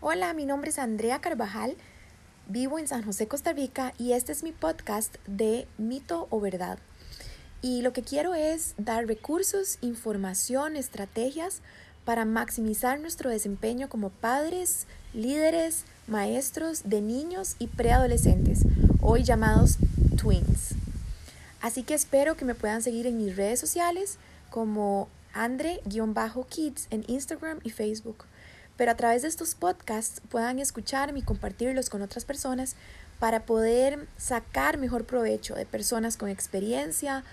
Hola, mi nombre es Andrea Carvajal, vivo en San José, Costa Rica y este es mi podcast de mito o verdad. Y lo que quiero es dar recursos, información, estrategias para maximizar nuestro desempeño como padres, líderes, maestros de niños y preadolescentes, hoy llamados twins. Así que espero que me puedan seguir en mis redes sociales como andre-kids en Instagram y Facebook pero a través de estos podcasts puedan escucharme y compartirlos con otras personas para poder sacar mejor provecho de personas con experiencia,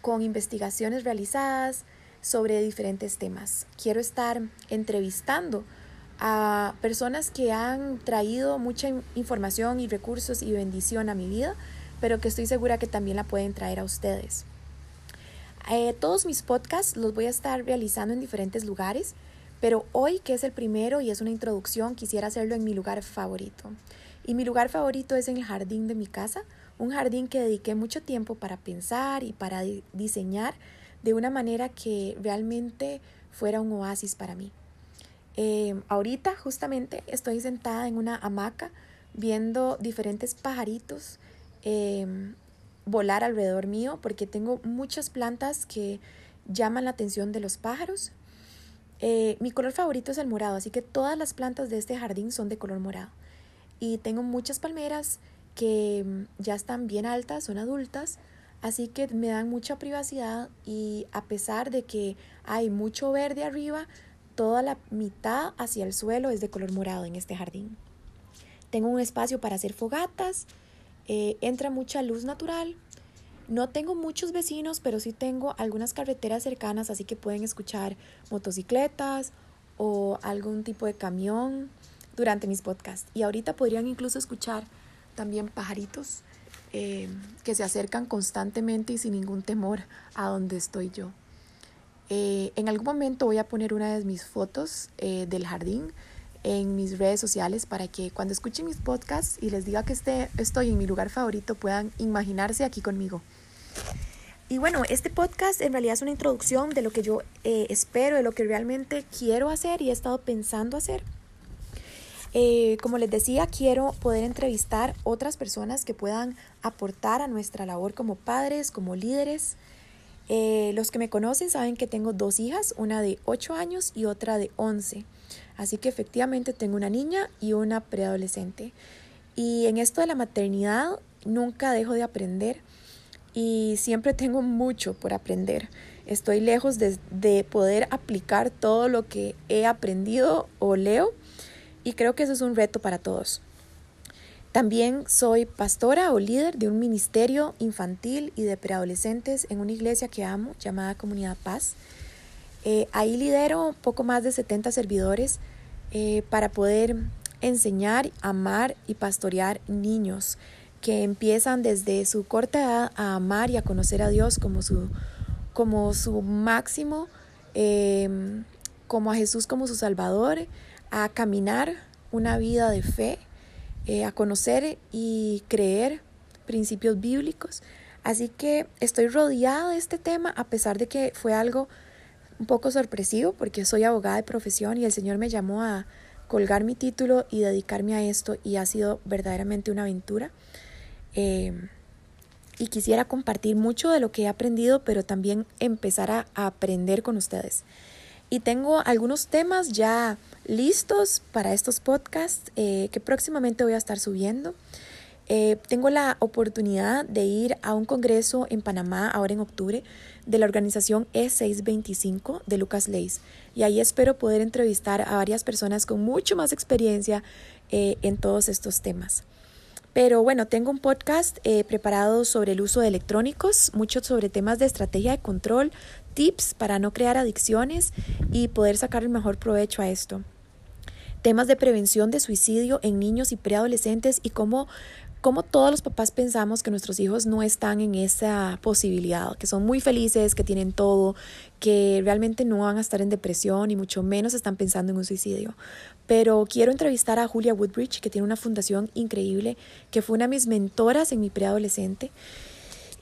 con investigaciones realizadas sobre diferentes temas. Quiero estar entrevistando a personas que han traído mucha información y recursos y bendición a mi vida, pero que estoy segura que también la pueden traer a ustedes. Eh, todos mis podcasts los voy a estar realizando en diferentes lugares. Pero hoy, que es el primero y es una introducción, quisiera hacerlo en mi lugar favorito. Y mi lugar favorito es en el jardín de mi casa, un jardín que dediqué mucho tiempo para pensar y para diseñar de una manera que realmente fuera un oasis para mí. Eh, ahorita justamente estoy sentada en una hamaca viendo diferentes pajaritos em, volar alrededor mío porque tengo muchas plantas que llaman la atención de los pájaros eh, mi color favorito es el morado, así que todas las plantas de este jardín son de color morado. Y tengo muchas palmeras que mm, ya están bien altas, son adultas, así que me dan mucha privacidad y a pesar de que hay mucho verde arriba, toda la mitad hacia el suelo es de color morado en este jardín. Tengo un espacio para hacer fogatas, eh, entra mucha luz natural no tengo muchos vecinos, pero sí tengo algunas carreteras cercanas, así que pueden escuchar motocicletas o algún tipo de camión durante mis podcasts. Y ahorita podrían incluso escuchar también pajaritos eh, que se acercan constantemente y sin ningún temor a donde estoy yo. Eh, en algún momento voy a poner una de mis fotos eh, del jardín en mis redes sociales para que cuando escuchen mis podcasts y les diga que esté, estoy en mi lugar favorito puedan imaginarse aquí conmigo. Y bueno, este podcast en realidad es una introducción de lo que yo eh, espero, de lo que realmente quiero hacer y he estado pensando hacer. Eh, como les decía, quiero poder entrevistar otras personas que puedan aportar a nuestra labor como padres, como líderes. Eh, los que me conocen saben que tengo dos hijas, una de 8 años y otra de 11. Así que efectivamente tengo una niña y una preadolescente. Y en esto de la maternidad nunca dejo de aprender y siempre tengo mucho por aprender. Estoy lejos de, poder aplicar todo lo que he aprendido o leo y creo que eso es un reto para todos. También soy pastora o líder de un ministerio infantil y de preadolescentes en una iglesia que amo llamada Comunidad Paz. Eh, ahí lidero poco más de 70 servidores eh, para poder enseñar, amar y pastorear niños que empiezan desde su corta edad a amar y a conocer a Dios como su, como su máximo, em, como a Jesús como su Salvador, a caminar una vida de fe, eh, a conocer y creer principios bíblicos. Así que estoy rodeada de este tema a pesar de que fue algo un poco sorpresivo porque soy abogada de profesión y el Señor me llamó a colgar mi título y dedicarme a esto y ha sido verdaderamente una aventura. Eh, y quisiera compartir mucho de lo que he aprendido, pero también empezar a, aprender con ustedes. Y tengo algunos temas ya listos para estos podcasts eh, que próximamente voy a estar subiendo. Eh, tengo la oportunidad de ir a un congreso en Panamá ahora en octubre de la organización E625 de Lucas Leis y ahí espero poder entrevistar a varias personas con mucho más experiencia en todos estos temas. Pero bueno, tengo un podcast eh, preparado sobre el uso de electrónicos, mucho sobre temas de estrategia de control, tips para no crear adicciones y poder sacar el mejor provecho a esto. Temas de prevención de suicidio en niños y preadolescentes y cómo cómo todos los papás pensamos que nuestros hijos no están en esa posibilidad, que son muy felices, que tienen todo, que realmente no van a estar en depresión y mucho menos están pensando en un suicidio. Pero quiero entrevistar a Julia Woodbridge, que tiene una fundación increíble, que fue una de mis mentoras en mi preadolescente.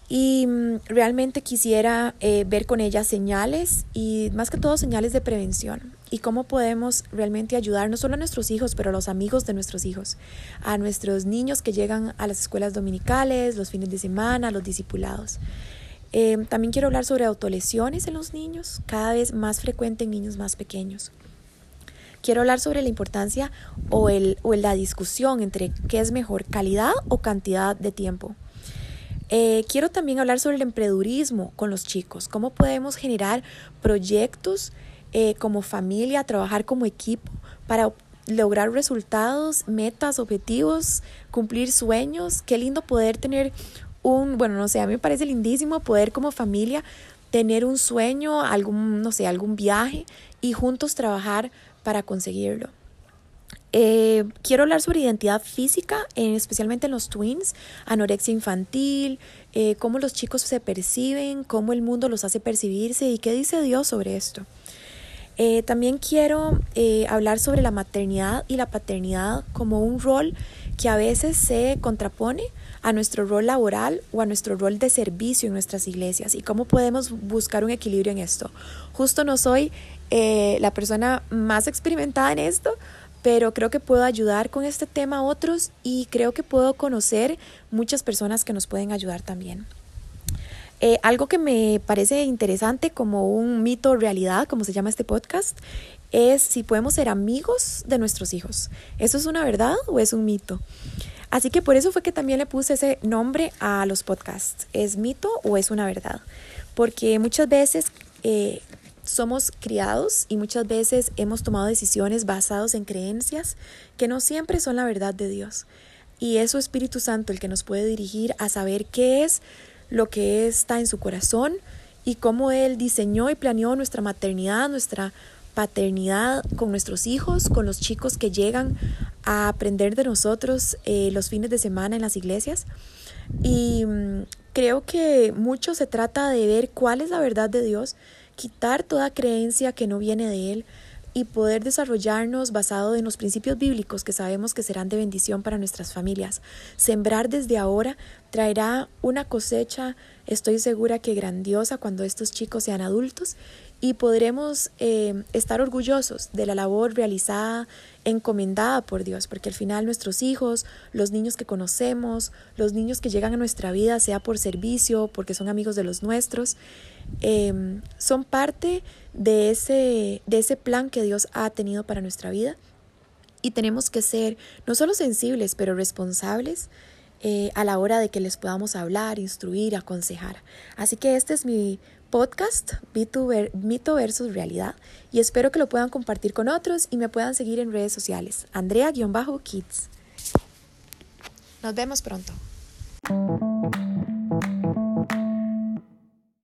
Y mm, realmente quisiera eh, ver con ella señales y más que todo señales de prevención y cómo podemos realmente ayudar no solo a nuestros hijos, pero a los amigos de nuestros hijos, a nuestros niños que llegan a las escuelas dominicales, los fines de semana, los discipulados. Em, también quiero hablar sobre autolesiones en los niños, cada vez más frecuente en niños más pequeños. Quiero hablar sobre la importancia o, el, o la discusión entre qué es mejor, calidad o cantidad de tiempo. Eh, quiero también hablar sobre el emprendedurismo con los chicos, cómo podemos generar proyectos eh, como familia, trabajar como equipo para lograr resultados, metas, objetivos, cumplir sueños. Qué lindo poder tener un, bueno, no sé, a mí me parece lindísimo poder como familia tener un sueño, algún, no sé, algún viaje y juntos trabajar para conseguirlo. Eh, quiero hablar sobre identidad física, especialmente en los twins, anorexia infantil, eh, cómo los chicos se perciben, cómo el mundo los hace percibirse y qué dice Dios sobre esto. Eh, también quiero hablar sobre la maternidad y la paternidad como un rol que a veces se contrapone a nuestro rol laboral o a nuestro rol de servicio en nuestras iglesias y cómo podemos buscar un equilibrio en esto. Justo no soy la persona más experimentada en esto, pero creo que puedo ayudar con este tema a otros y creo que puedo conocer muchas personas que nos pueden ayudar también. Eh, algo que me parece interesante como un mito realidad, como se llama este podcast, es si podemos ser amigos de nuestros hijos. ¿Eso es una verdad o es un mito? Así que por eso fue que también le puse ese nombre a los podcasts. ¿Es mito o es una verdad? Porque muchas veces eh, somos criados y muchas veces hemos tomado decisiones basadas en creencias que no siempre son la verdad de Dios. Y es su Espíritu Santo el que nos puede dirigir a saber qué es lo que está en su corazón y cómo Él diseñó y planeó nuestra maternidad, nuestra paternidad con nuestros hijos, con los chicos que llegan a aprender de nosotros eh, los fines de semana en las iglesias. Y mm, creo que mucho se trata de ver cuál es la verdad de Dios quitar toda creencia que no viene de Él y poder desarrollarnos basado en los principios bíblicos que sabemos que serán de bendición para nuestras familias. Sembrar desde ahora traerá una cosecha, estoy segura que grandiosa cuando estos chicos sean adultos y podremos eh, estar orgullosos de la labor realizada, encomendada por Dios, porque al final nuestros hijos, los niños que conocemos, los niños que llegan a nuestra vida, sea por servicio, porque son amigos de los nuestros, Em, son parte de ese, de ese plan que Dios ha tenido para nuestra vida. Y tenemos que ser no solo sensibles, pero responsables eh, a la hora de que les podamos hablar, instruir, aconsejar. Así que este es mi podcast, Mito versus Realidad, y espero que lo puedan compartir con otros y me puedan seguir en redes sociales. Andrea-Kids. Nos vemos pronto.